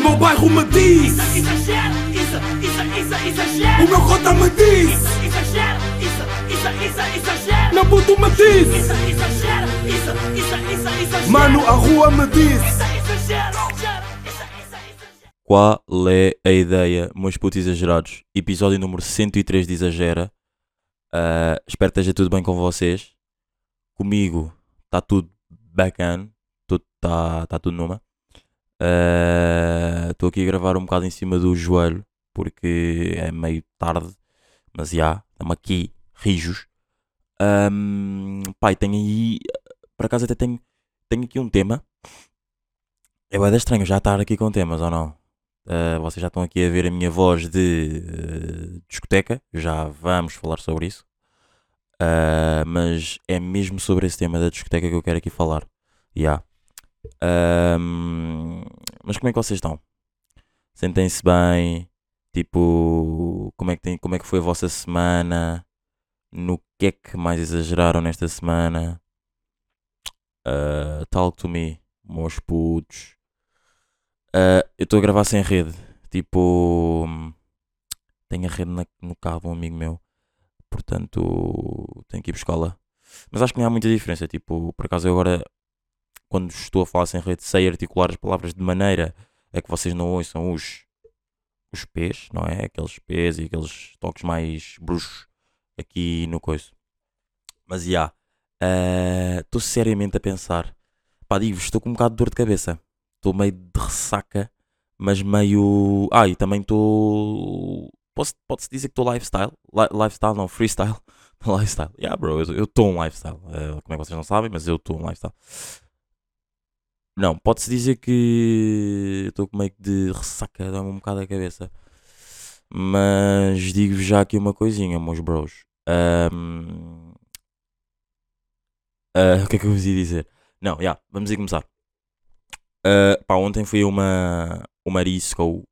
meu bairro me diz Isso, exagero, isso, isso, isso, exagero. O meu cota me diz Isso, exagero, isso, isso, isso, exagero. Meu puto me diz Isso, exagero, isso, isso, isso, exagero. Mano, a rua me diz Isso, exagero. Qual é a ideia, meus putos exagerados? Episódio número 103 de Exagera. Ah, espero que esteja tudo bem com vocês. Comigo está tudo bacana. Está tá tudo numa. Estou aqui a gravar um bocado em cima do joelho porque é meio tarde. Mas já, estamos aqui, rijos. Ahm, pai, tenho aí. Por acaso até tenho, tenho aqui um tema. É da estranho já estar aqui com temas ou não? Uh, vocês já estão aqui a ver a minha voz de uh, discoteca, já vamos falar sobre isso. Uh, mas é mesmo sobre esse tema da discoteca que eu quero aqui falar. Yeah. Um, mas como é que vocês estão? Sentem-se bem? Tipo, como é, que tem, como é que foi a vossa semana? No que é que mais exageraram nesta semana? Uh, talk to me, meus putos. Uh, eu estou a gravar sem rede. Tipo, tenho a rede na- no carro um amigo meu. Portanto, tenho que ir buscá-la. Mas acho que não há muita diferença. Tipo, por acaso eu agora, quando estou a falar sem rede, sei articular as palavras de maneira a que vocês não ouçam os, os P's, não é? Aqueles P's e aqueles toques mais bruxos aqui no coiso. Mas já, estou seriamente a pensar. Pá, digo-vos, estou com um bocado de dor de cabeça estou meio de ressaca, mas meio. Ah, e também estou. Posso- Pode-se dizer que estou lifestyle? Li- lifestyle, não, freestyle. lifestyle. Yeah, bro, eu estou um lifestyle. Eh, como é que vocês não sabem, mas eu estou um lifestyle. Não, pode-se dizer que estou com meio que de ressaca, dá-me um bocado a cabeça. Mas digo-vos já aqui uma coisinha, meus bros. Ahm, ah, o que é que eu vos ia dizer? Não, já, vamos aí começar. Uh, pá, ontem fui a uma, uma disco,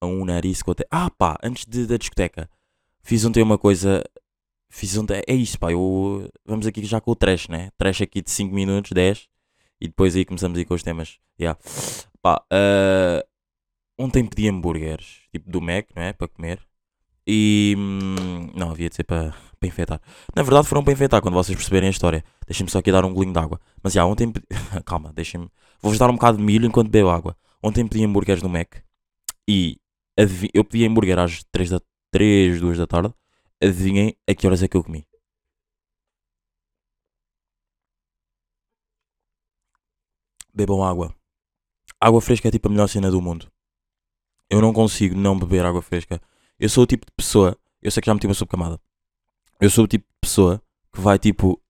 a um narisco até. Ah, pá, antes de, da discoteca, fiz ontem uma coisa. Fiz ontem. É isso, pá, eu. Vamos aqui já com o trash, né? Trash aqui de 5 minutos, 10. E depois aí começamos aí com os temas. Yeah. Pá, uh, ontem pedi hambúrgueres, tipo do Mac, não é? Para comer. E. hum, não, havia de ser para, para enfeitar. Na verdade, foram para enfeitar quando vocês perceberem a história. Deixem-me só aqui dar um golinho de água. Mas já, ontem. pedi- Calma, deixem-me. Vou-vos dar um bocado de milho enquanto bebo água. Ontem pedi hambúrgueres no Mac e adivi- eu pedi hambúrguer às 3 da 3, 2 da tarde. Adivinhem a que horas é que eu comi? Bebam água. Água fresca é tipo a melhor cena do mundo. Eu não consigo não beber água fresca. Eu sou o tipo de pessoa. Eu sei que já meti uma subcamada. Eu sou o tipo de pessoa que vai tipo.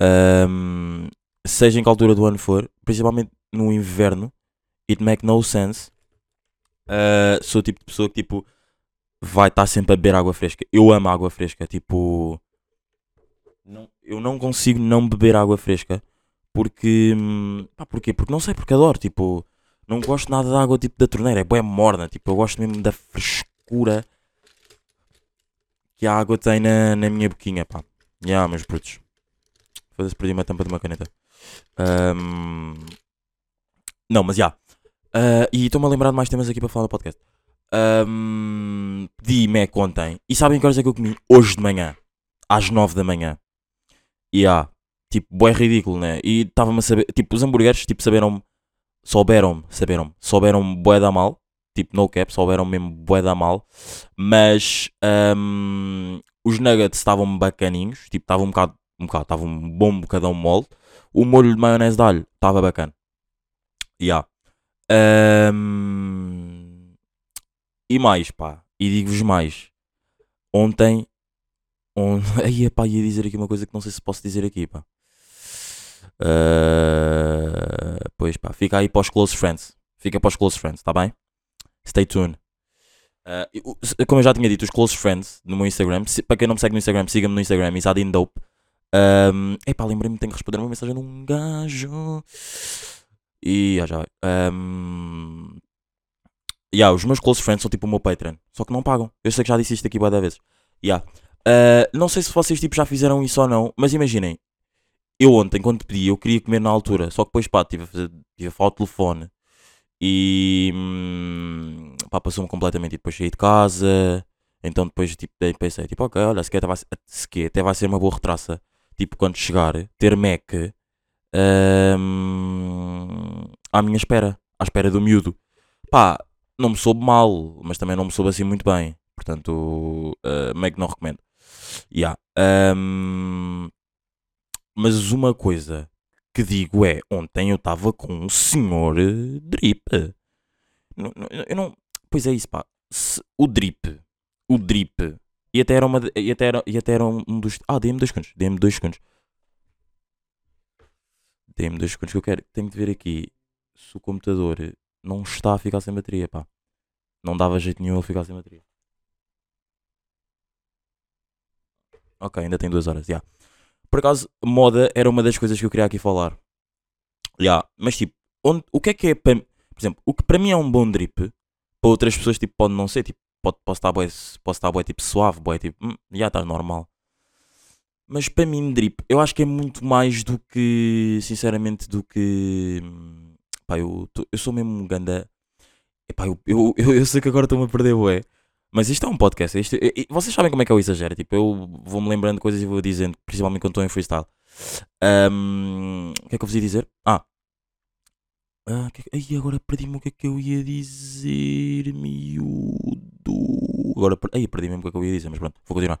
ahm, seja em que altura do ano for, principalmente no inverno, it make no sense. Uh, sou o tipo de pessoa que tipo vai estar sempre a beber água fresca. Eu amo água fresca, tipo não- eu não consigo não beber água fresca porque pá, porquê? Porque não sei, porque adoro, tipo, não gosto nada da água tipo da torneira, é boa morna, tipo, eu gosto mesmo da frescura que a água tem na, na minha boquinha, pá. Ya, meus brutos. Foda-se, perdi uma tampa de uma caneta. Ahm, Não, mas já. Ah, e estou-me a lembrar de mais temas aqui para falar no podcast. Ahm, Pedi Mac ontem. E sabem que horas é que eu comi? Hoje de manhã. Às 9 da manhã. E há. Tipo, bué ridículo, né? E estava-me a saber. Tipo, os hambúrgueres, tipo, saberam Souberam-me, saberam Souberam bué da mal. Tipo, no cap, souberam mesmo bué da mal. Mas ahm, os nuggets estavam bacaninhos. Tipo, estava um bocado. Um bocado, estava um bom bocadão mole. O molho de maionese de alho estava bacana. Yeah. Ahm, e mais, pá. E digo-vos mais. Ontem. On... Aí, pá, ia dizer aqui uma coisa que não sei se posso dizer aqui, pá. Ah, pois, pá. Fica aí para os close friends. Fica para os close friends, tá bem? Stay tuned. Se- como eu já tinha dito, os close friends no meu Instagram. se- para quem não me segue no Instagram, siga-me no Instagram, Isadin Dope. Um, epá, lembrei-me tenho que responder uma mensagem de um gajo. E já já. Um, yeah, os meus close friends são tipo o meu Patreon. Só que não pagam. Eu sei que já disse isto aqui várias vezes. Yeah. Uh, não sei se vocês tipo, já fizeram isso ou não, mas imaginem. Eu ontem, quando pedi, eu queria comer na altura. Só que depois, pá, tive a, fazer, tive a falar ao telefone. E. hum, pá, passou-me completamente e depois saí de casa. Então depois tipo, pensei, tipo, ok, olha, se até vai, se até vai ser uma boa retraça. Tipo, quando chegar, ter Mac hum, à minha espera, à espera do miúdo. Pá, não me soube mal, mas também não me soube assim muito bem. Portanto, uh, não recomendo. Yeah. hum, mas uma coisa que digo é, ontem eu estava com um senhor eh, drip. Não- não- Eu não, pois é isso, pá. Se- o drip, o drip, e até era uma, e até era, e até era um dos, ah, dê-me dois segundos, dê-me dois segundos. Dê-me dois segundos que eu quero, tenho de ver aqui se o computador não está a ficar sem bateria, pá. Não dava jeito nenhum ele ficar sem bateria. Ok, ainda tem duas horas, já. Por acaso, moda era uma das coisas que eu queria aqui falar. Já, mas tipo, onde, o que é que é, para, por exemplo, o que para mim é um bom drip, para outras pessoas tipo, pode não ser, tipo, pode, posso estar bué, posso estar bué, tipo suave, bué, tipo, hum, já está normal. Mas para mim, drip, eu acho que é muito mais do que, sinceramente, do que. hum, Pá, eu, eu sou mesmo um ganda. Epá, eu, eu, eu, eu sei que agora estou-me a perder, ué. Mas isto é um podcast. Isto, e- e vocês sabem como é que eu exagero. Tipo, eu vou-me lembrando de coisas e vou dizendo, principalmente quando estou em freestyle. Ahm, o que é que eu vos ia dizer? Ah. Ah, que é agora perdi-me o que é que eu ia dizer, miúdo. Agora. Ai, perdi mesmo o que é que eu ia dizer, mas pronto, vou continuar.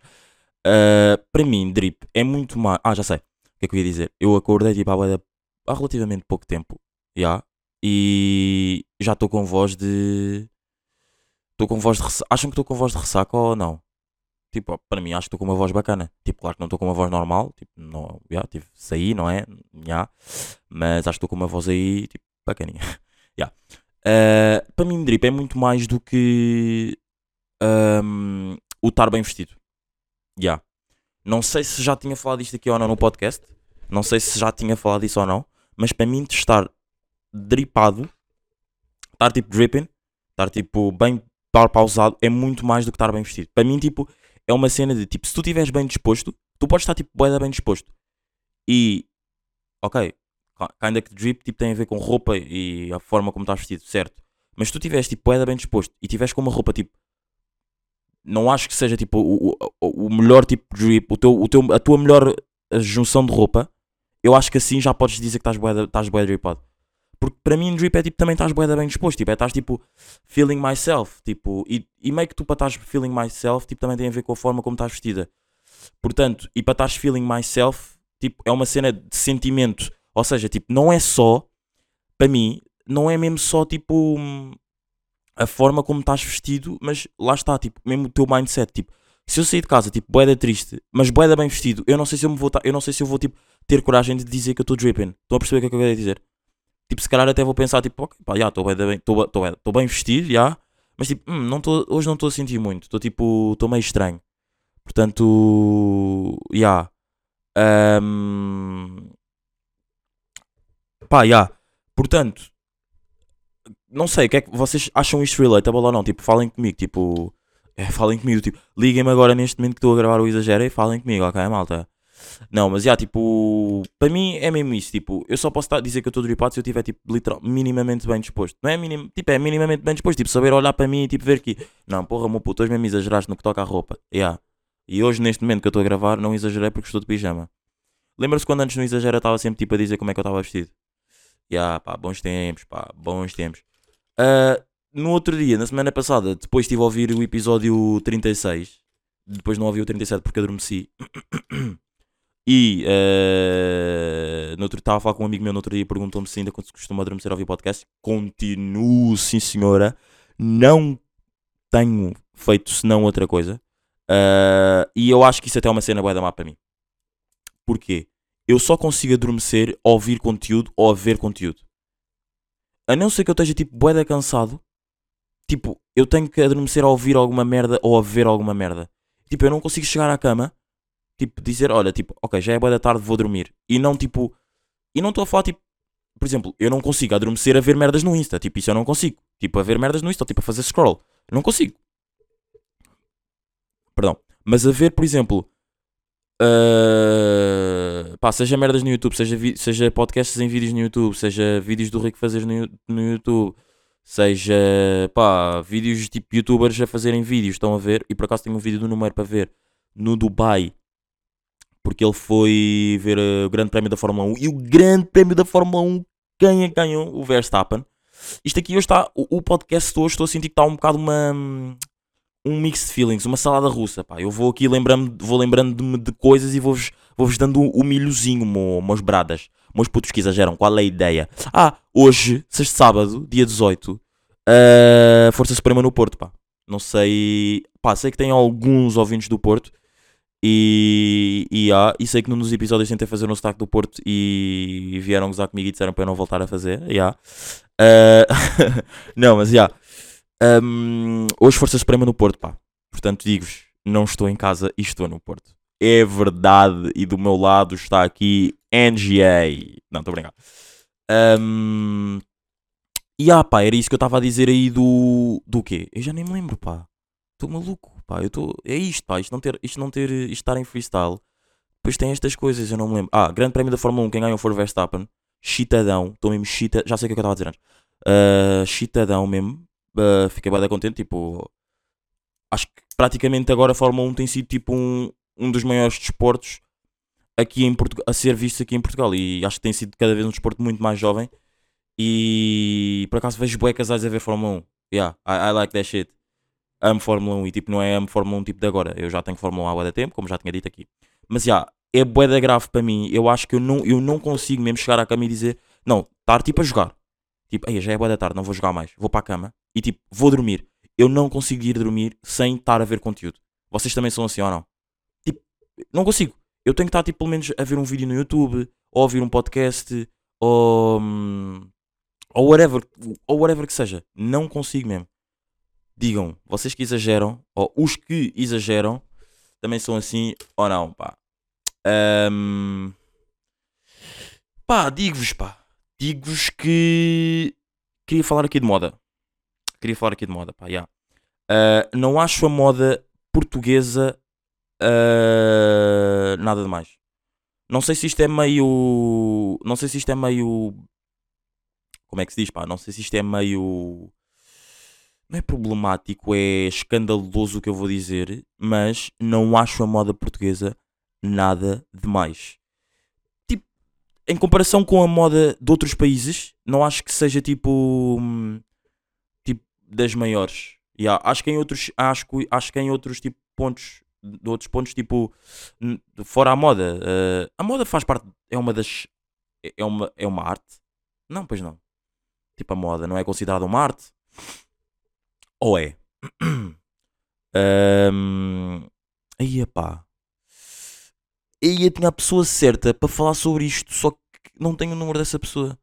Ah, para mim, drip é muito mais. Ah, já sei. O que é que eu ia dizer? Eu acordei tipo, há, há relativamente pouco tempo. Já. E já estou com voz de. Estou com voz de ressaca. Acham que estou com voz de ressaca ou não? Tipo, para mim acho que estou com uma voz bacana. Tipo, claro que não estou com uma voz normal. Tipo, não, já, tive saí, não é? Já. Mas acho que estou com uma voz aí, tipo, bacaninha. Já. Ah, para mim, drip é muito mais do que ahm, o estar bem vestido. Já. Não sei se já tinha falado disto aqui ou não no podcast. Não sei se já tinha falado disso ou não. Mas para mim, estar dripado, estar tipo dripping, estar tipo bem estar pausado, é muito mais do que estar bem vestido. Para mim, tipo, é uma cena de tipo, se tu estiveres bem disposto, tu podes estar tipo bué bem disposto. E, ok, kinda que drip tipo, tem a ver com roupa e a forma como estás vestido, certo? Mas se tu estiveres tipo bué bem disposto e estiveres com uma roupa tipo, não acho que seja tipo o, o, o melhor tipo de drip, o teu, o teu, a tua melhor eh, junção de roupa, eu acho que assim já podes dizer que estás bué, da- estás bué dripado. Porque para mim drip é tipo também estás bué da bem disposto, tipo, é estás tipo feeling myself, tipo, e, e meio que tu para estás feeling myself, tipo, também tem a ver com a forma como estás vestida. Portanto, e para estás feeling myself, tipo, é uma cena de sentimento. Ou seja, tipo, não é só, para mim, não é mesmo só tipo a forma como estás vestido, mas lá está, tipo, mesmo o teu mindset, tipo, se eu sair de casa, tipo, boeda triste, mas boeda bem vestido, eu não sei se eu me vou, eu não sei se eu vou, tipo, ter coragem de dizer que eu estou dripping. Estão a perceber o que é que eu quero dizer? Tipo, se calhar até vou pensar, tipo, ok, pá, já, estou bem, bem, bem- bem vestido, já, mas tipo, hum, não tô, hoje não estou a sentir muito, estou tipo, estou meio estranho. Portanto, já. Ahm, pá, já. Portanto, não sei, o que é que vocês acham isto relatable ou não? Tipo, falem comigo, tipo, é, falem comigo, tipo, liguem-me agora neste momento que estou a gravar o exagero e falem comigo, ok, malta? Não, mas já, tipo, para mim é mesmo isso, tipo, eu só posso dizer que eu estou dripado se eu estiver, tipo, literal, minimamente bem disposto. Não é minim, tipo, é minimamente bem disposto, tipo, saber olhar para mim e, tipo, ver que, não, porra, meu puto, hoje mesmo exageraste no que toca à roupa, yeah. E hoje, neste momento que eu estou a gravar, não exagerei porque estou de pijama. Lembra-se quando antes no exagero eu estava sempre, tipo, a dizer como é que eu estava vestido? Yeah, pá, bons tempos, pá, bons tempos. Ah, no outro dia, na semana passada, depois estive a ouvir o episódio 36. Depois não ouvi o 37 porque adormeci. E eh, no outro estava a falar com um amigo meu no outro dia e perguntou-me se ainda costuma adormecer a ouvir podcast. Continuo, sim senhora. Não tenho feito senão outra coisa. Ah, e eu acho que isso até é uma cena boa da má para mim. Porquê? Eu só consigo adormecer a ouvir conteúdo ou a ver conteúdo. A não ser que eu esteja tipo boeda cansado. Tipo, eu tenho que adormecer a ouvir alguma merda ou a ver alguma merda. Tipo, eu não consigo chegar à cama tipo, dizer, olha, tipo, ok, já é boa da tarde, vou dormir. E não, tipo, e não estou a falar, tipo, por exemplo, eu não consigo adormecer a ver merdas no Insta, tipo, isso eu não consigo. Tipo, a ver merdas no Insta, ou, tipo, a fazer scroll. Não consigo. Perdão. Mas a ver, por exemplo, ah, pá, seja merdas no YouTube, seja, seja podcasts em vídeos no YouTube, seja vídeos do Rico fazer no, no YouTube, seja pá, vídeos tipo youtubers a fazerem vídeos, estão a ver? E por acaso tenho um vídeo do número para ver no Dubai, porque ele foi ver eh, o Grande Prémio da Fórmula 1 e o Grande Prémio da Fórmula 1, quem é ganhou? O Verstappen. Isto aqui hoje está, o, podcast hoje estou a sentir que está um bocado uma, um mix de feelings, uma salada russa, pá. Eu vou aqui lembrando, vou lembrando-me de coisas e vou-vos vou-vos dando o milhozinho, mo, meus bradas. Meus putos que exageram, qual é a ideia? Ah, hoje, sexto sábado, dia 18, uh, Força Suprema no Porto, pá. Não sei, pá, sei que tem alguns ouvintes do Porto e, e, ah, e sei que num dos episódios tentei fazer um sotaque do Porto e, vieram gozar comigo e disseram para eu não voltar a fazer, yeah. Uh, não, mas já. Um, hoje Força Suprema no Porto, pá. Portanto, digo-vos, não estou em casa e estou no Porto. É verdade. E do meu lado está aqui NGA. Não, estou a brincar. Um, e ah, pá, era isso que eu estava a dizer aí do. Do quê? Eu já nem me lembro, pá. Estou maluco, pá. Eu tô... É isto, pá. Isto não ter. Isto não ter. Isto estar em freestyle. Depois tem estas coisas, eu não me lembro. Ah, Grande Prémio da Fórmula 1. Quem ganhou foi o Verstappen. Chitadão. Estou mesmo chita. Já sei o que é que eu estava a dizer antes. Uh, chitadão mesmo. Uh, fiquei bem contente. Tipo, acho que praticamente agora a Fórmula 1 tem sido tipo um, um dos maiores desportos aqui em Portugal, a ser visto aqui em Portugal. E acho que tem sido cada vez um desporto muito mais jovem. E por acaso vejo bué casais a ver Fórmula 1. Yeah, I, I like that shit. Amo Fórmula 1 e tipo, não é amo Fórmula 1 tipo de agora. Eu já tenho Fórmula 1 há bué tempo, como já tinha dito aqui. Mas já, yeah, é bué da grave para mim. Eu acho que eu não, eu não consigo mesmo chegar à cama e dizer, não, estar tipo a jogar. Tipo, aí já é boa da tarde, não vou jogar mais. Vou para a cama e tipo, vou dormir. Eu não consigo ir dormir sem estar a ver conteúdo. Vocês também são assim ou não? Tipo, não consigo. Eu tenho que estar tipo, pelo menos a ver um vídeo no YouTube, ou ouvir um podcast, ou. hum, ou whatever, ou whatever que seja. Não consigo mesmo. Digam, vocês que exageram, ou os que exageram, também são assim ou não, pá. Hum, pá, digo-vos, pá. Digo-vos que queria falar aqui de moda. Queria falar aqui de moda, pá, yeah. Uh, não acho a moda portuguesa uh, nada demais. Não sei se isto é meio. Não sei se isto é meio. Como é que se diz, pá? Não sei se isto é meio. Não é problemático, é escandaloso o que eu vou dizer, mas não acho a moda portuguesa nada demais. Tipo, em comparação com a moda de outros países, não acho que seja tipo. hum, Tipo, das maiores. Yeah, acho que em outros. Acho, acho que em outros tipo, pontos. De outros pontos, tipo. Fora a moda. eh, a moda faz parte. É uma das. é- É uma, é uma arte? Não, pois não. Tipo, a moda não é considerada uma arte? Ou é? um, aí, pá. Aí eu tinha a pessoa certa para falar sobre isto, só que não tenho o número dessa pessoa.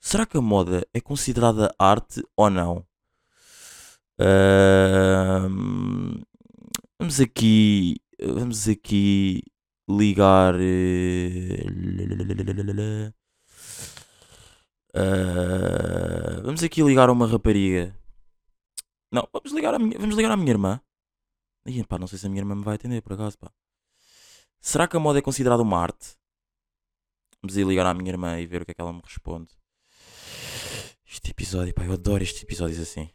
Será que a moda é considerada arte ou não? Ahm, vamos aqui. Vamos aqui ligar. eh, ah, vamos aqui ligar a uma rapariga. Não, vamos ligar a minha, vamos ligar à minha irmã. Ih, pá, não sei se a minha irmã me vai atender por acaso, pá. Será que a moda é considerada uma arte? Vamos ir ligar à minha irmã e ver o que é que ela me responde. Este episódio, pá, eu adoro estes episódios assim.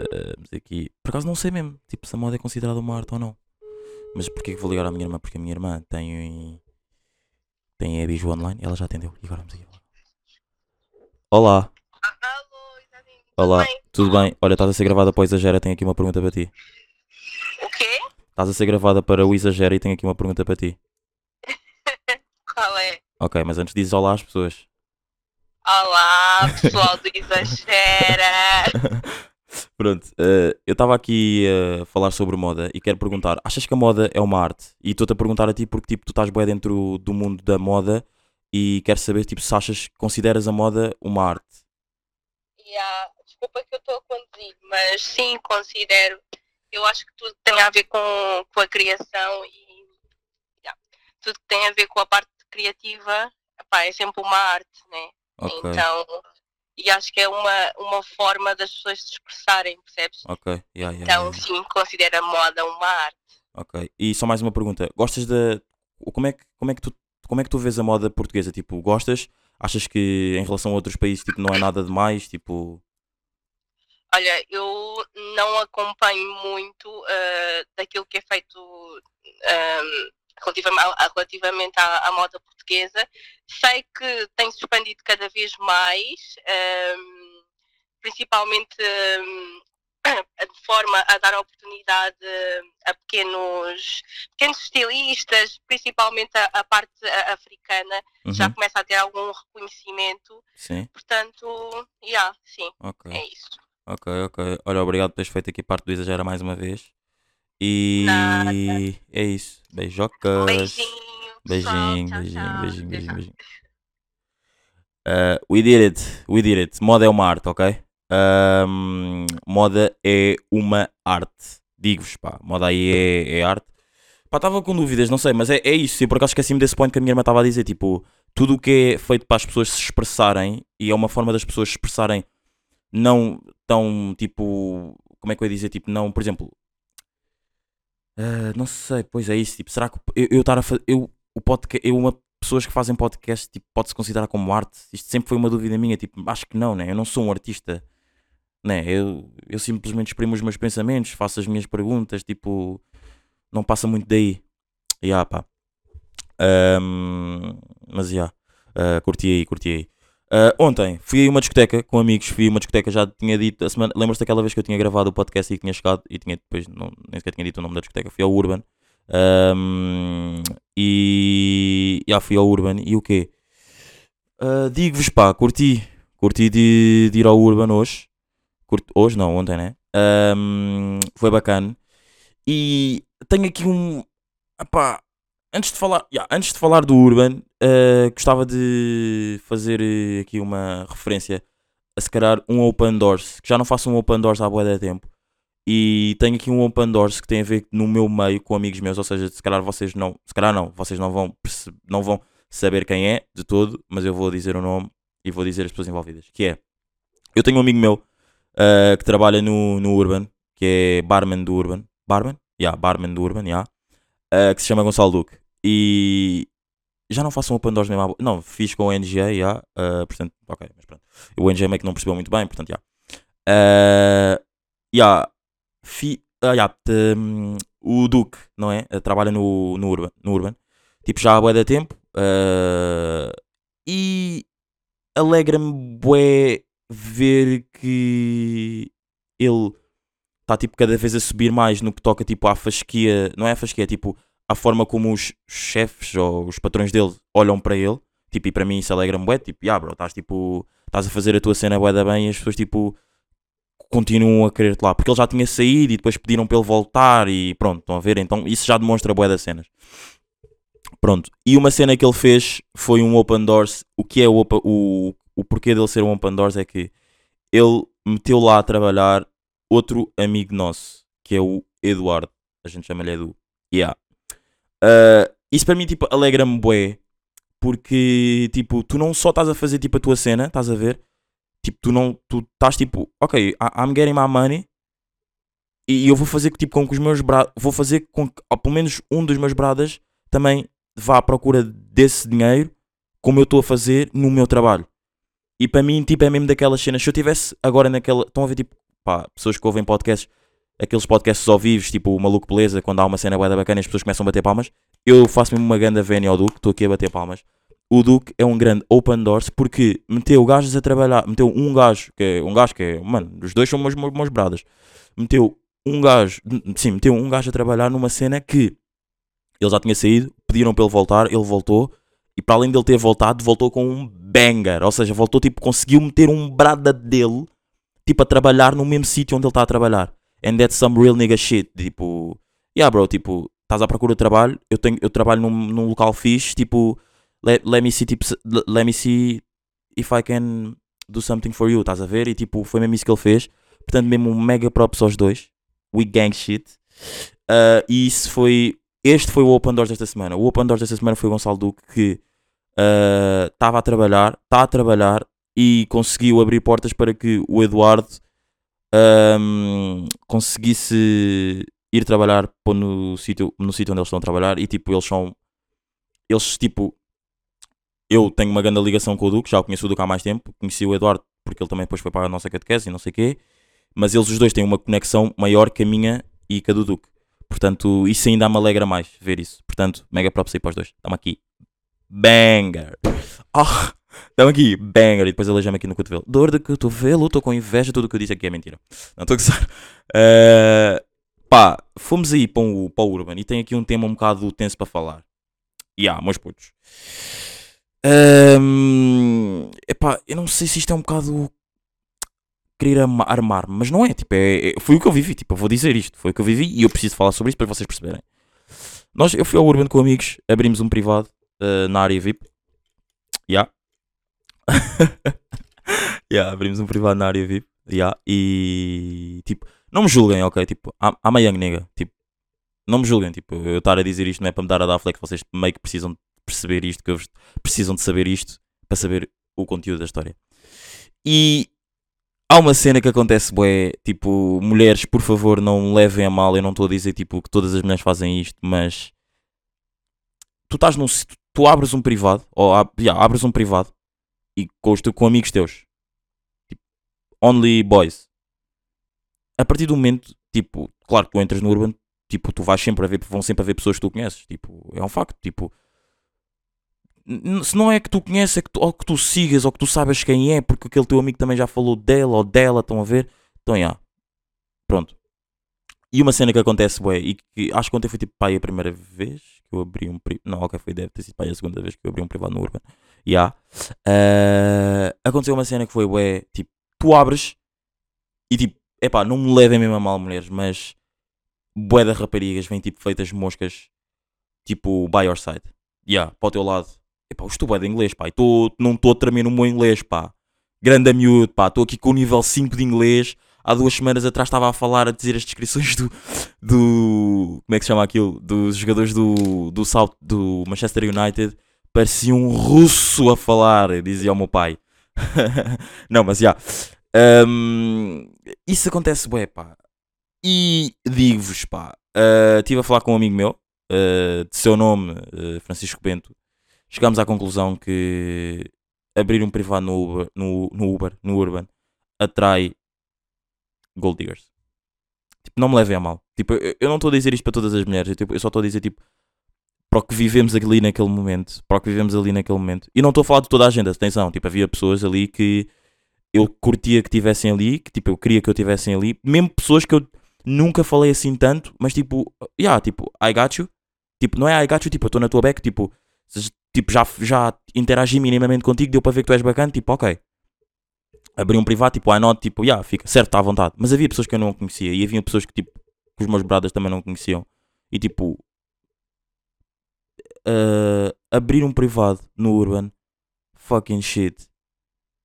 Ah, Vamos aqui. Por acaso não sei mesmo, tipo, se a moda é considerada uma arte ou não. Mas porquê que vou ligar à minha irmã? Porque a minha irmã tem. Tem a Biju online ela já atendeu. E agora vamos aqui. Olá, Alô, olá, bem? tudo bem? Olha, estás a ser gravada para o Exagera, tenho aqui uma pergunta para ti. O quê? Estás a ser gravada para o Exagera e tenho aqui uma pergunta para ti. Qual é? Ok, mas antes dizes olá às pessoas. Olá, pessoal do Exagera. Pronto, eh, eu estava aqui a falar sobre moda e quero perguntar: achas que a moda é uma arte? E estou-te a perguntar a ti porque tipo, tu estás bem dentro do mundo da moda e quero saber tipo, se achas que consideras a moda uma arte. Yeah, desculpa que eu estou a conduzir, mas sim, considero. Eu acho que tudo tem a ver com, com a criação e yeah, tudo que tem a ver com a parte criativa epá, é sempre uma arte, né? Ok, Então, e acho que é uma, uma forma das pessoas se expressarem, percebes? ok, yeah, yeah, Então, yeah, sim, considero a moda uma arte. ok. E só mais uma pergunta: gostas da. Como é que, como é que tu como é que tu vês a moda portuguesa? Tipo, gostas? Achas que em relação a outros países tipo, não é nada demais? Tipo, Olha, eu não acompanho muito ah, daquilo que é feito relativamente, a- relativamente à, à moda portuguesa. Sei que tem se expandido cada vez mais, ahm, principalmente ahm, de forma a dar oportunidade a pequenos, pequenos estilistas, principalmente a, a parte africana, já uhum, começa a ter algum reconhecimento. sim, Portanto, yeah, sim, ok. é isso. Ok, ok. Olha, obrigado por teres feito aqui parte do Exagera mais uma vez. E Nada. é isso. Beijocas. Beijinho. Beijinho, Tchau, beijinho, tchau. beijinho, beijinho, já. beijinho. Uh, we did it, we did it. Moda é uma arte, ok? Um, moda é uma arte. Digo-vos, pá, moda aí é, é arte. Pá, estava com dúvidas, não sei, mas é, é isso. Eu por acaso esqueci-me desse ponto que a minha irmã estava a dizer. Tipo, tudo o que é feito para as pessoas se expressarem e é uma forma das pessoas se expressarem não tão, tipo, como é que eu ia dizer? Tipo, não, por exemplo, ah, não sei, pois é isso. Tipo, será que eu, eu estar a fazer. Eu, o podcast, eu, uma, pessoas que fazem podcast, tipo, pode-se considerar como arte? Isto sempre foi uma dúvida minha. Tipo, acho que não, né? Eu não sou um artista, né? Eu, eu simplesmente exprimo os meus pensamentos, faço as minhas perguntas, tipo, não passa muito daí. E yeah, pá. Ahm, mas já, yeah, curti aí, curti aí. Ah, ontem fui a uma discoteca com amigos, fui a uma discoteca, já tinha dito, a semana, lembras-te daquela vez que eu tinha gravado o podcast e tinha chegado e tinha depois, não, nem sequer tinha dito o nome da discoteca, fui ao Urban. Ahm, e já fui ao Urban e o quê? Ah, Digo-vos pá, curti, curti de, de ir ao Urban hoje. Curti- hoje não, ontem né? Ahm, foi bacana. E tenho aqui um. Epá, antes de falar, yeah, antes de falar do Urban, eh, gostava de fazer eh, aqui uma referência a se calhar um Open Doors, que já não faço um Open Doors há boa de tempo. E tenho aqui um Open Doors que tem a ver no meu meio com amigos meus, ou seja, se calhar vocês não, se calhar não, vocês não vão, não vão saber quem é de todo, mas eu vou dizer o nome e vou dizer as pessoas envolvidas. Que é, eu tenho um amigo meu eh, que trabalha no, no Urban, que é barman do Urban, barman? Yeah, barman do Urban, yeah. eh, que se chama Gonçalo Duque. E já não faço um Open Doors mesmo. Não, fiz com o NGA, já. eh, portanto, ok, mas pronto. O NGA meio que não percebeu muito bem, portanto, já. Eh, já. fi, ah, já, hum, o Duque, não é? Eh, trabalha no, no, Urban, no Urban. Tipo, já há bué de tempo. eh, e alegra-me bué ver que ele está tipo cada vez a subir mais no que toca tipo à fasquia, não é a fasquia, é tipo a forma como os chefes ou os patrões dele olham para ele, tipo, e para mim isso alegra-me bué, tipo, yeah, bro, estás tipo, estás a fazer a tua cena bué da bem e as pessoas tipo continuam a querer-te lá, porque ele já tinha saído e depois pediram para ele voltar e pronto, estão a ver, então isso já demonstra bué das cenas. Pronto, e uma cena que ele fez foi um Open Doors, o que é o, o, o porquê dele ser um Open Doors é que ele meteu lá a trabalhar outro amigo nosso, que é o Eduardo. A gente chama-lhe Edu. Yeah. Uh, isso para mim, tipo, alegra-me bué. Porque, tipo, tu não só estás a fazer, tipo, a tua cena, estás a ver? Tipo, tu não... Tu estás, tipo... Ok, I'm getting my money. E eu vou fazer, tipo, com que os meus brados... Vou fazer com que, pelo menos, um dos meus bradas também vá à procura desse dinheiro como eu estou a fazer no meu trabalho. E para mim, tipo, é mesmo daquelas cenas. Se eu tivesse agora naquela. Estão a ver, tipo, pá, pessoas que ouvem podcasts, aqueles podcasts ao vivo, tipo o Maluco Beleza, quando há uma cena bué da bacana e as pessoas começam a bater palmas. Eu faço mesmo uma grande vénia ao Duque, estou aqui a bater palmas. O Duque é um grande open doors porque meteu gajos a trabalhar, meteu um gajo, que é um gajo que é, mano, os dois são meus, meus bradas. Meteu um gajo, sim, meteu um gajo a trabalhar numa cena que ele já tinha saído, pediram para ele voltar, ele voltou. E para além dele ter voltado, voltou com um banger. Ou seja, voltou tipo, conseguiu meter um brada dele tipo a trabalhar no mesmo sítio onde ele está a trabalhar. And that's some real nigga shit. Tipo, yeah, bro, tipo, estás à procura de trabalho, eu, tenho, eu trabalho num, num local fixe, tipo, let, let me see, tipo, let me see if I can do something for you, estás a ver? E tipo, foi mesmo isso que ele fez. Portanto, mesmo um mega props aos dois. We gang shit. Ah, e isso foi. Este foi o Open Doors desta semana. O Open Doors desta semana foi o Gonçalo Duque que estava a trabalhar, está a trabalhar e conseguiu abrir portas para que o Eduardo ahm, conseguisse ir trabalhar no sítio no sítio onde eles estão a trabalhar e tipo eles são eles tipo eu tenho uma grande ligação com o Duque, já o conheço o Duque há mais tempo, conheci o Eduardo porque ele também depois foi para a nossa catequese e não sei o quê, mas eles os dois têm uma conexão maior que a minha e que a do Duque. Portanto, isso ainda me alegra mais ver isso. Portanto, mega props aí para os dois. Estamos aqui. Banger. Ah, estamos aqui. Banger. E depois aleija-me aqui no cotovelo. Dor de cotovelo, estou com inveja. Tudo o que eu disse aqui é mentira. Não estou a gozar. Eh, pá, fomos aí para o, para o Urban e tem aqui um tema um bocado tenso para falar. E há, meus putos. Ahm, epá, eu não sei se isto é um bocado querer armar-me, mas não é, tipo, é, é- foi o que eu vivi, tipo, eu vou dizer isto, foi o que eu vivi e eu preciso falar sobre isto para vocês perceberem. Nós, eu fui ao Urban com amigos, abrimos um privado ah, na área VIP, já, yeah, abrimos um privado na área VIP, já, e, tipo, não me julguem, ok, tipo, I'm a young nigga, tipo, não me julguem, tipo, eu estar a dizer isto não é para me dar a dar flex, vocês meio que precisam de perceber isto, que eu precisam de saber isto para saber o conteúdo da história. E há uma cena que acontece, bué, tipo, mulheres, por favor, não levem a mal, eu não estou a dizer, tipo, que todas as mulheres fazem isto, mas tu estás num, tu, abres um privado, ou ab- yeah, abres um privado, e com, com amigos teus, tipo, only boys, a partir do momento, tipo, claro que tu entras no Urban, tipo, tu vais sempre a ver, vão sempre a ver pessoas que tu conheces, tipo, é um facto, tipo, se não é que tu conheces, é que tu, ou que tu sigas, ou que tu sabes quem é, porque aquele teu amigo também já falou dela ou dela, estão a ver? Então, já. Pronto. E uma cena que acontece, bué, e que acho que ontem foi tipo pai a primeira vez que eu abri um privado. Não, ok, foi, deve ter sido pai a segunda vez que eu abri um privado no Urban. Já. Eh, aconteceu uma cena que foi, bué, tipo, tu abres e tipo, epá, não me levem mesmo a mal, mulheres, mas bué de raparigas vêm tipo feitas moscas, tipo, by your side. Ya, para o teu lado. Epá, eu estou de inglês, pá. tô, não estou a tremer no meu inglês, pá. Grande miúdo, pá. Estou aqui com o nível 5 de inglês. Há duas semanas atrás estava a falar, a dizer as descrições do. do como é que se chama aquilo? Dos jogadores do, do, South, do Manchester United. Parecia um russo a falar, dizia o meu pai. não, mas já. Hum, isso acontece, bué, pá. E digo-vos, pá. ah, Estive a falar com um amigo meu, ah, de seu nome, ah, Francisco Bento. Chegámos à conclusão que abrir um privado no Uber, no, no, Uber, no Urban, atrai gold diggers. Tipo, não me levem a mal. Tipo, eu, eu não estou a dizer isto para todas as mulheres. Eu, tipo, eu só estou a dizer, tipo, para o que vivemos ali naquele momento. Para o que vivemos ali naquele momento. E não estou a falar de toda a agenda, atenção. Tipo, havia pessoas ali que eu curtia que tivessem ali, que tipo, eu queria que eu tivessem ali. Mesmo pessoas que eu nunca falei assim tanto, mas tipo, yeah, tipo, I got you. Tipo, não é I got you, tipo, eu estou na tua back, tipo, tipo, já, já interagi minimamente contigo, deu para ver que tu és bacana, tipo, ok. Abri um privado, tipo, I not, tipo, yeah, fica, certo, está à vontade. Mas havia pessoas que eu não conhecia e havia pessoas que, tipo, que os meus brothers também não conheciam. E, tipo, eh, abrir um privado no Urban, fucking shit,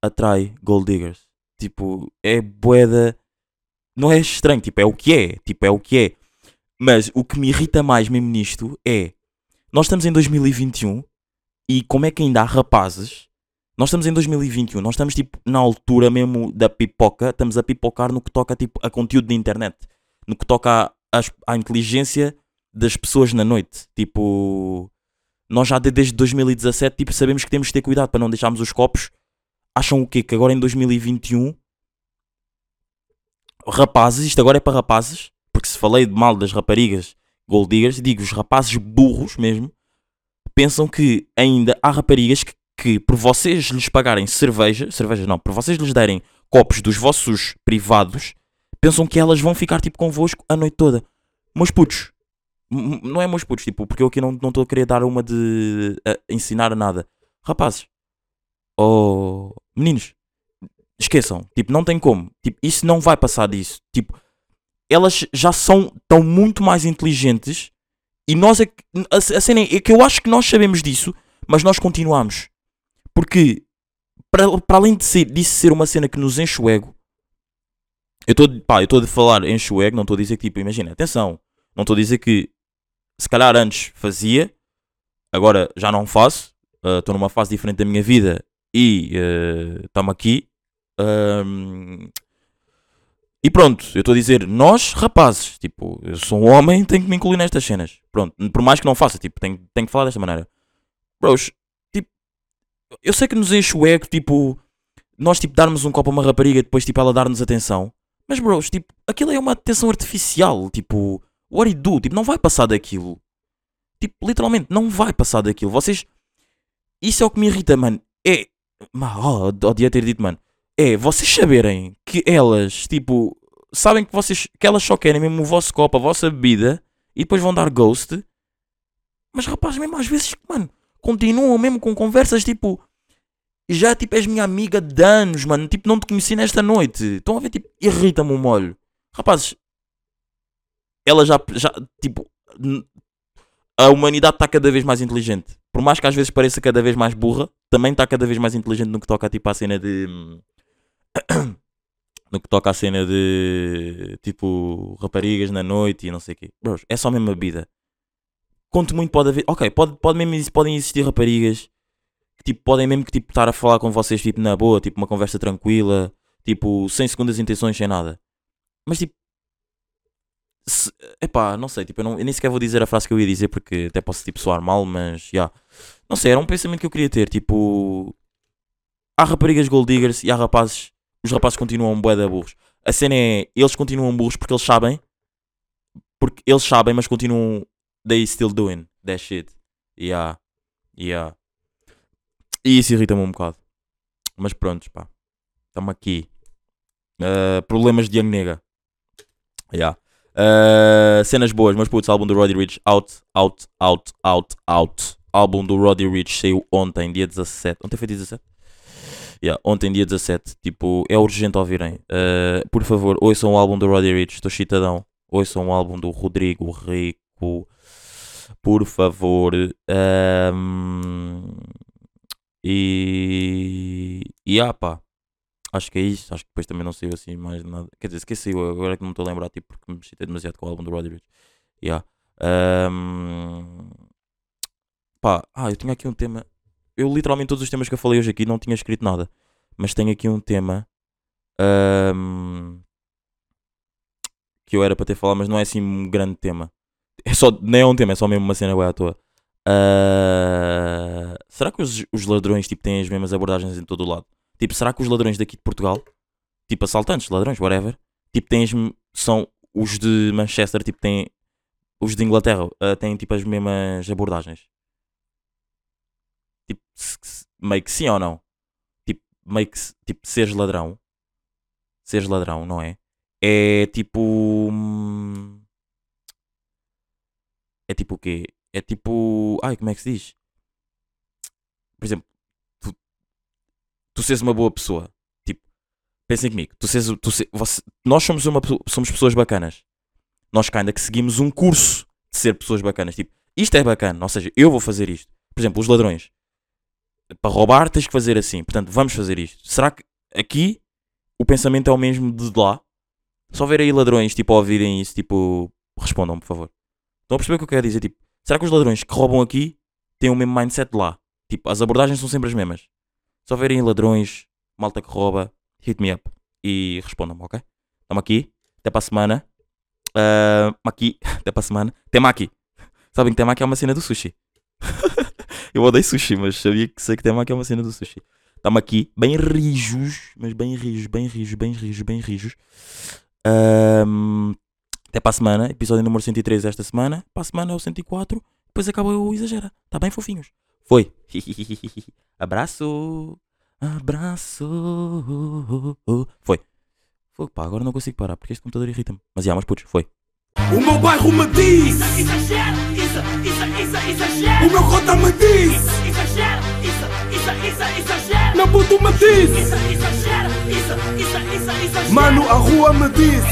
atrai gold diggers. Tipo, é boeda. Não é estranho, tipo, é o que é. Tipo, é o que é. Mas o que me irrita mais mesmo nisto é. Nós estamos em 2021 e como é que ainda há rapazes. Nós estamos em 2021, nós estamos tipo na altura mesmo da pipoca, estamos a pipocar no que toca tipo, a conteúdo da internet, no que toca à, à inteligência das pessoas na noite. Tipo, nós já de- desde 2017 tipo, sabemos que temos que ter cuidado para não deixarmos os copos. Acham o quê? Que agora em 2021 rapazes, isto agora é para rapazes, porque se falei de mal das raparigas gold diggers, digo os rapazes burros mesmo, pensam que ainda há raparigas que, que por vocês lhes pagarem cerveja, cerveja não, por vocês lhes derem copos dos vossos privados, pensam que elas vão ficar tipo convosco a noite toda. Meus putos, não é meus putos, tipo, porque eu aqui não estou a querer dar uma de ensinar nada. Rapazes, oh, meninos, esqueçam, tipo, não tem como, tipo, isso não vai passar disso, tipo, elas já são tão muito mais inteligentes e nós é que, a, cena é que eu acho que nós sabemos disso, mas nós continuamos. Porque para, para além de ser, disso ser uma cena que nos enche o ego, eu estou a falar enche o ego, não estou a dizer que tipo, imagina, atenção, não estou a dizer que se calhar antes fazia, agora já não faço, ah, estou numa fase diferente da minha vida e estamos aqui. Ahm, e pronto, eu estou a dizer, nós rapazes, tipo, eu sou um homem, tenho que me incluir nestas cenas. Pronto, por mais que não faça, tipo, tenho, tenho que falar desta maneira. Bros, tipo, Eu sei que nos enche o ego, tipo, nós tipo darmos um copo a uma rapariga e depois tipo ela dar-nos atenção. Mas bros, tipo, aquilo é uma atenção artificial, tipo, what you do? Tipo, não vai passar daquilo. Tipo, literalmente, não vai passar daquilo. Vocês. Isso é o que me irrita, mano. É. Oh, odia ter dito, mano. É, vocês saberem que elas, tipo, sabem que vocês. que elas só querem mesmo o vosso copo, a vossa bebida e depois vão dar ghost. Mas rapaz, mesmo às vezes, mano, continuam mesmo com conversas tipo. Já tipo és minha amiga de anos, mano. Tipo, não te conheci nesta noite. Estão a ver, tipo, irrita-me o molho. Rapazes, ela já, já tipo, a humanidade está cada vez mais inteligente. Por mais que às vezes pareça cada vez mais burra, também está cada vez mais inteligente no que toca tipo, à cena de. no que toca à cena de. tipo, raparigas na noite e não sei o quê. Bros, é só mesmo a vida. Conto muito, pode haver. Ok, pode, pode mesmo, podem existir raparigas que tipo, podem mesmo que tipo, estar a falar com vocês tipo, na boa, tipo, uma conversa tranquila, tipo, sem segundas intenções, sem nada. Mas tipo. Se, epá, não sei, tipo, eu, não, eu nem sequer vou dizer a frase que eu ia dizer porque até posso tipo, soar mal, mas já. Não sei, era um pensamento que eu queria ter. Tipo, há raparigas gold diggers e há rapazes. Os rapazes continuam bué da burros. A cena é, eles continuam burros porque eles sabem. Porque eles sabem, mas continuam. They still doing that shit. Yeah. Yeah. E isso irrita-me um bocado. Mas pronto, pá. Estamos aqui. Uh, problemas de Young Nega. Yeah. Uh, cenas boas, mas putz, álbum do Roddy Rich out, out, out, out, out. Álbum do Roddy Rich saiu ontem, dia 17. Ontem foi dia 17? Yeah, ontem, dia 17. Tipo, é urgente ouvirem. Uh, por favor, ouçam o álbum do Roddy Rich, estou chitadão. Ouçam o álbum do Rodrigo Rico. Por favor. Um, e. E ah, pá. Acho que é isso. Acho que depois também não saiu assim mais nada. Quer dizer, esqueci agora é que não estou a lembrar, tipo, porque me citei demasiado com o álbum do Roddy Rich. Yeah. Um, pá, ah, eu tinha aqui um tema. Eu literalmente todos os temas que eu falei hoje aqui não tinha escrito nada. Mas tenho aqui um tema. um, que eu era para ter falado, mas não é assim um grande tema. É só, nem é um tema, é só mesmo uma cena boa à toa. Ah, será que os, os ladrões tipo, têm as mesmas abordagens em todo o lado? Tipo, será que os ladrões daqui de Portugal, tipo assaltantes, ladrões, whatever, tipo, têm as, são os de Manchester, tipo, têm os de Inglaterra, ah, têm tipo as mesmas abordagens? Tipo, meio que sim ou não? Tipo, meio que tipo, seres ladrão, seres ladrão, não é? É tipo. hum, É tipo o quê? É tipo. Ai, como é que se diz? Por exemplo, tu, tu seres uma boa pessoa. Tipo, pensem comigo. Tu seres, tu se- você- nós somos, uma, somos pessoas bacanas. Nós ainda que seguimos um curso de ser pessoas bacanas. Tipo, isto é bacana. Ou seja, eu vou fazer isto. Por exemplo, os ladrões. Para roubar tens que fazer assim. Portanto, vamos fazer isto. Será que aqui o pensamento é o mesmo de lá? Se houver aí ladrões, tipo, ouvirem isso, tipo, respondam, por favor. Estão a perceber o que eu quero dizer? Tipo, será que os ladrões que roubam aqui têm o mesmo mindset lá? Tipo, as abordagens são sempre as mesmas. Se houverem ladrões, malta que rouba, hit me up e respondam-me, ok? Estamos aqui, até para a semana. Ah, aqui, até para a semana. Temaki. Sabem que temaki é uma cena do sushi. eu odeio sushi, mas sabia que sei que temaki é uma cena do sushi. Estamos aqui, bem rijos, mas bem rijos, bem rijos, bem rijos, bem rijos. Ahm, até para a semana, episódio número 103 esta semana. Para a semana é o 104. Depois acaba o Exagera. Tá bem, fofinhos? Foi. Abraço. Abraço. Foi. Foi, pá, agora não consigo parar porque este computador irrita-me. Mas já, mas putz, foi. O meu bairro me diz, Exagera, o meu cota me diz, isso, isso, isso, exagera. meu puto me diz, Isso, isso, isso, isso, mano, a rua me diz.